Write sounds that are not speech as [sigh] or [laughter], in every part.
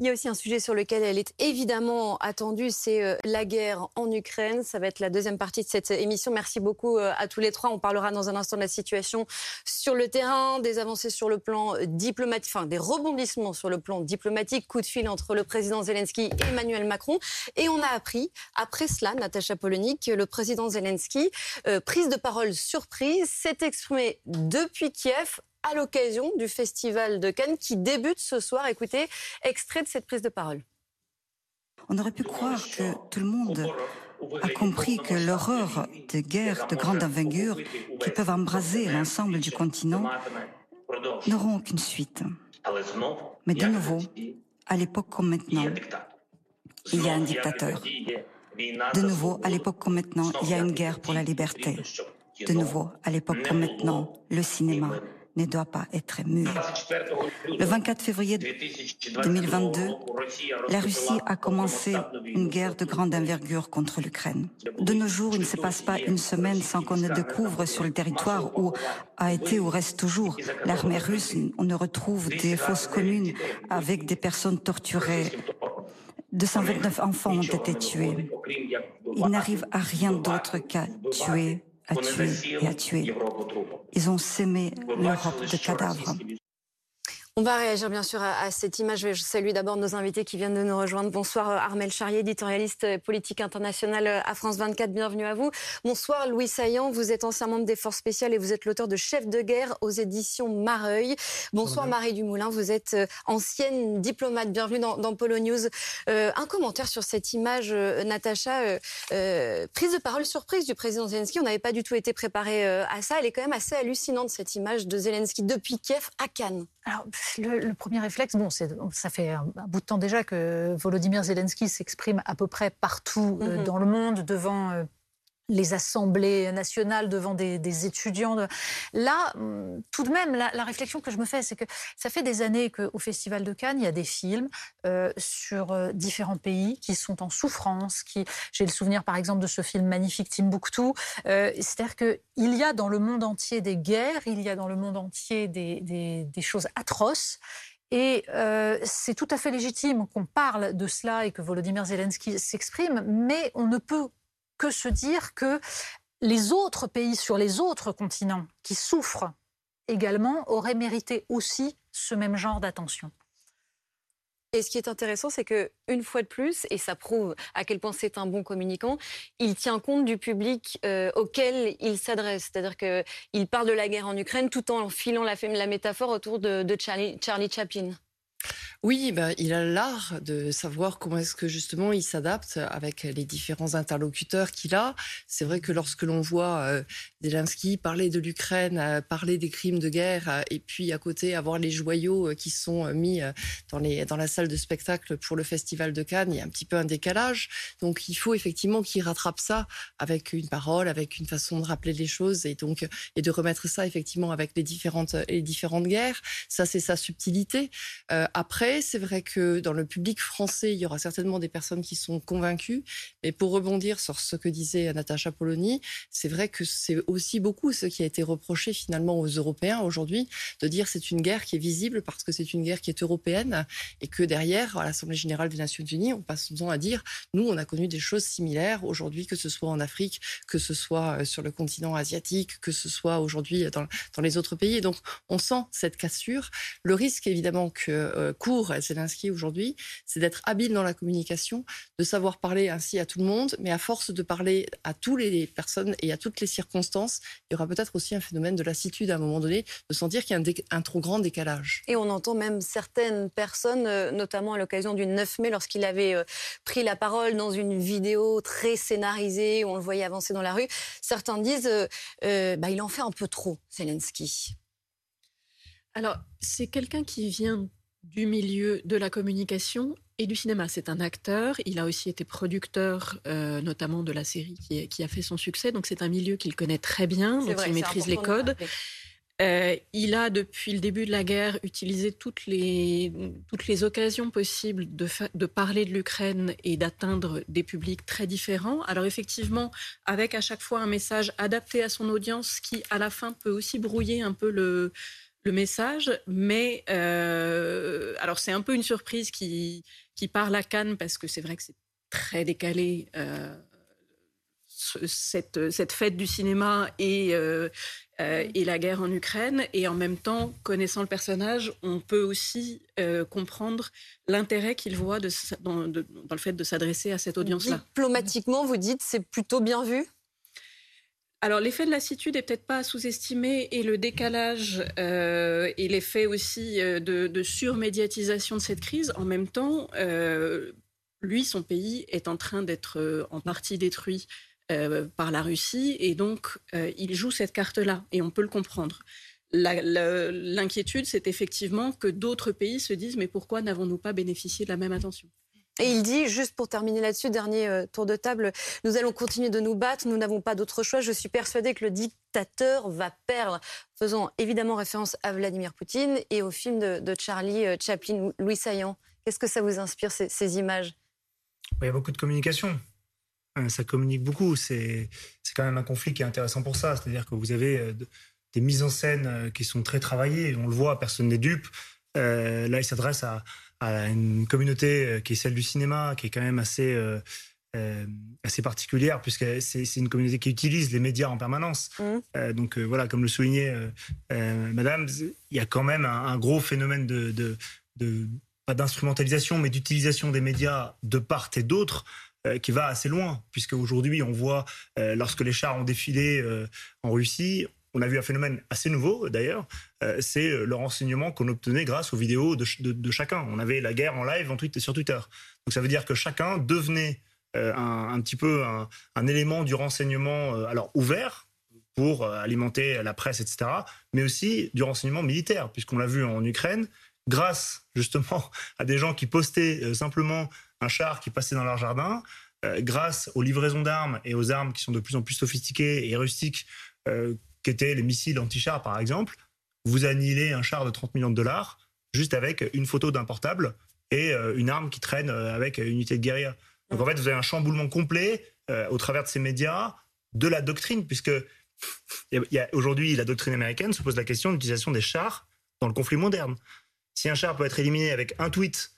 Il y a aussi un sujet sur lequel elle est évidemment attendue, c'est euh, la guerre en Ukraine. Ça va être la deuxième partie de cette émission. Merci beaucoup euh, à tous les trois. On parlera dans un instant de la situation sur le terrain, des avancées sur le plan diplomatique, enfin des rebondissements sur le plan diplomatique, coup de fil entre le président Zelensky et Emmanuel Macron. Et on a appris, après cela, Natacha Polony, que le président Zelensky, euh, prise de parole surprise, s'est exprimé depuis Kiev à l'occasion du Festival de Cannes qui débute ce soir. Écoutez, extrait de cette prise de parole. On aurait pu croire que tout le monde a compris que l'horreur des guerres de grande envergure qui peuvent embraser l'ensemble du continent n'auront aucune suite. Mais de nouveau, à l'époque comme maintenant, il y a un dictateur. De nouveau, à l'époque comme maintenant, il y a une guerre pour la liberté. De nouveau, à l'époque comme maintenant, le cinéma ne doit pas être mûr. Le 24 février 2022, la Russie a commencé une guerre de grande envergure contre l'Ukraine. De nos jours, il ne se passe pas une semaine sans qu'on ne découvre sur le territoire où a été ou reste toujours l'armée russe, on ne retrouve des fosses communes avec des personnes torturées. 229 enfants ont été tués. Il n'arrive à rien d'autre qu'à tuer, à tuer et à tuer. Ils ont sémé l'Europe de cadavres. On va réagir bien sûr à, cette image. Je salue d'abord nos invités qui viennent de nous rejoindre. Bonsoir euh, Armel Charrier, éditorialiste euh, politique international euh, à France 24. Bienvenue à vous. Bonsoir Louis Saillant, vous êtes ancien membre des forces spéciales et vous êtes l'auteur de Chef de guerre aux éditions Mareuil. Bonsoir Marie Dumoulin, vous êtes ancienne diplomate. Bienvenue dans, dans Polo News. un commentaire sur cette image, Natacha. prise de parole surprise du président Zelensky. On n'avait pas du tout été préparé à ça. Elle est quand même assez hallucinante cette image de Zelensky depuis Kiev à Cannes. Alors, le, premier réflexe, bon, ça fait un, bout de temps déjà que Volodymyr Zelensky s'exprime à peu près partout euh, mhm. dans le monde devant euh, les assemblées nationales devant des, étudiants. Là, hum, tout de même, la, réflexion que je me fais, c'est que ça fait des années qu'au Festival de Cannes, il y a des films euh, sur euh, différents pays qui sont en souffrance. Qui, j'ai le souvenir, par exemple, de ce film magnifique Timbuktu. Euh, c'est-à-dire qu'il y a dans le monde entier des guerres, il y a dans le monde entier des, des choses atroces. Et c'est tout à fait légitime qu'on parle de cela et que Volodymyr Zelensky s'exprime, mais on ne peut que se dire que les autres pays sur les autres continents qui souffrent également auraient mérité aussi ce même genre d'attention. Et ce qui est intéressant, c'est que une fois de plus, et ça prouve à quel point c'est un bon communicant, il tient compte du public euh, auquel il s'adresse. C'est-à-dire qu'il parle de la guerre en Ukraine tout en filant la, la métaphore autour de, Charlie, Charlie Chaplin. Oui, bah, il a l'art de savoir comment est-ce que justement il s'adapte avec les différents interlocuteurs qu'il a. C'est vrai que lorsque l'on voit euh, parler de l'Ukraine, euh, parler des crimes de guerre, euh, et puis à côté avoir les joyaux qui sont mis dans, dans la salle de spectacle pour le Festival de Cannes, il y a un petit peu un décalage. Donc il faut effectivement qu'il rattrape ça avec une parole, avec une façon de rappeler les choses et donc et de remettre ça effectivement avec les différentes les différentes guerres. Ça c'est sa subtilité. après c'est vrai que dans le public français, il y aura certainement des personnes qui sont convaincues. Mais pour rebondir sur ce que disait Natacha Polony, c'est vrai que c'est aussi beaucoup ce qui a été reproché finalement aux Européens aujourd'hui, de dire c'est une guerre qui est visible parce que c'est une guerre qui est européenne et que derrière, à l'Assemblée générale des Nations unies, on passe souvent à dire, nous, on a connu des choses similaires aujourd'hui, que ce soit en Afrique, que ce soit euh, sur le continent asiatique, que ce soit aujourd'hui dans, les autres pays. donc, on sent cette cassure. Le risque, évidemment, que euh, court Zelensky aujourd'hui, c'est d'être habile dans la communication, de savoir parler ainsi à tout le monde, mais à force de parler à toutes les personnes et à toutes les circonstances, il y aura peut-être aussi un phénomène de lassitude à un moment donné, de sentir qu'il y a un, trop grand décalage. Et on entend même certaines personnes, euh, notamment à l'occasion du 9 mai, lorsqu'il avait euh, pris la parole dans une vidéo très scénarisée, où on le voyait avancer dans la rue, certains disent euh, bah, il en fait un peu trop, Zelensky. Alors, c'est quelqu'un qui vient du milieu de la communication et du cinéma. C'est un acteur, il a aussi été producteur, euh, notamment de la série qui, a fait son succès, donc c'est un milieu qu'il connaît très bien, donc il maîtrise les codes. Euh, il a, depuis le début de la guerre, utilisé toutes les, toutes les occasions possibles de, de parler de l'Ukraine et d'atteindre des publics très différents. Alors effectivement, avec à chaque fois un message adapté à son audience qui, à la fin, peut aussi brouiller un peu le, le message, mais alors c'est un peu une surprise qui, qui parle à Cannes parce que c'est vrai que c'est très décalé cette, cette, fête du cinéma et, euh, et la guerre en Ukraine. Et en même temps, connaissant le personnage, on peut aussi euh, comprendre l'intérêt qu'il voit de, dans, le fait de s'adresser à cette audience-là. Diplomatiquement, vous dites, c'est plutôt bien vu? Alors l'effet de lassitude est peut-être pas à sous-estimer et le décalage euh, et l'effet aussi de, de, surmédiatisation de cette crise. En même temps, lui, son pays est en train d'être en partie détruit euh, par la Russie et donc euh, il joue cette carte-là et on peut le comprendre. L'inquiétude, c'est effectivement que d'autres pays se disent mais pourquoi n'avons-nous pas bénéficié de la même attention? Et il dit, juste pour terminer là-dessus, dernier euh, tour de table, nous allons continuer de nous battre, nous n'avons pas d'autre choix. Je suis persuadé que le dictateur va perdre, faisant évidemment référence à Vladimir Poutine et au film de, Charlie Chaplin, Louis Saillant. Qu'est-ce que ça vous inspire, ces, images? Il y a beaucoup de communication. Euh, ça communique beaucoup. C'est quand même un conflit qui est intéressant pour ça. C'est-à-dire que vous avez euh, des mises en scène euh, qui sont très travaillées. On le voit, personne n'est dupe. là, il s'adresse à, une communauté qui est celle du cinéma, qui est quand même assez, assez particulière, puisque c'est une communauté qui utilise les médias en permanence. Mmh. donc voilà, comme le soulignait Madame, il y a quand même un, gros phénomène de, de pas d'instrumentalisation, mais d'utilisation des médias de part et d'autre euh, qui va assez loin, puisque aujourd'hui on voit, euh, lorsque les chars ont défilé euh, en Russie, on a vu un phénomène assez nouveau d'ailleurs, c'est le renseignement qu'on obtenait grâce aux vidéos de, chacun. On avait la guerre en live en sur Twitter. Donc ça veut dire que chacun devenait un, petit peu un, élément du renseignement alors ouvert pour alimenter la presse, etc., mais aussi du renseignement militaire, puisqu'on l'a vu en Ukraine, grâce justement à des gens qui postaient simplement un char qui passait dans leur jardin, euh, grâce aux livraisons d'armes et aux armes qui sont de plus en plus sophistiquées et rustiques, euh, qu'étaient les missiles anti-chars par exemple, vous annihilez un char de 30 millions de dollars juste avec une photo d'un portable et euh, une arme qui traîne avec une unité de guérilla. Donc en fait, vous avez un chamboulement complet au travers de ces médias de la doctrine, puisque [laughs] aujourd'hui, la doctrine américaine se pose la question de l'utilisation des chars dans le conflit moderne. Si un char peut être éliminé avec un tweet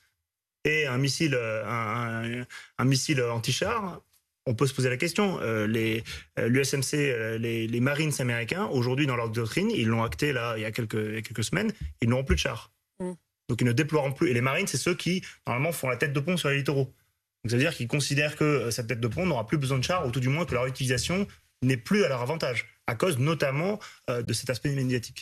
et un missile, euh, un, missile anti-char, on peut se poser la question. Euh, les euh, L'USMC, les, Marines américains, aujourd'hui dans leur doctrine, ils l'ont acté là il y a quelques, quelques semaines, ils n'auront plus de chars. Mm. Donc ils ne déploieront plus. Et les Marines, c'est ceux qui normalement font la tête de pont sur les littoraux. Donc ça veut dire qu'ils considèrent que cette tête de pont n'aura plus besoin de chars, ou tout du moins que leur utilisation n'est plus à leur avantage, à cause notamment de cet aspect médiatique.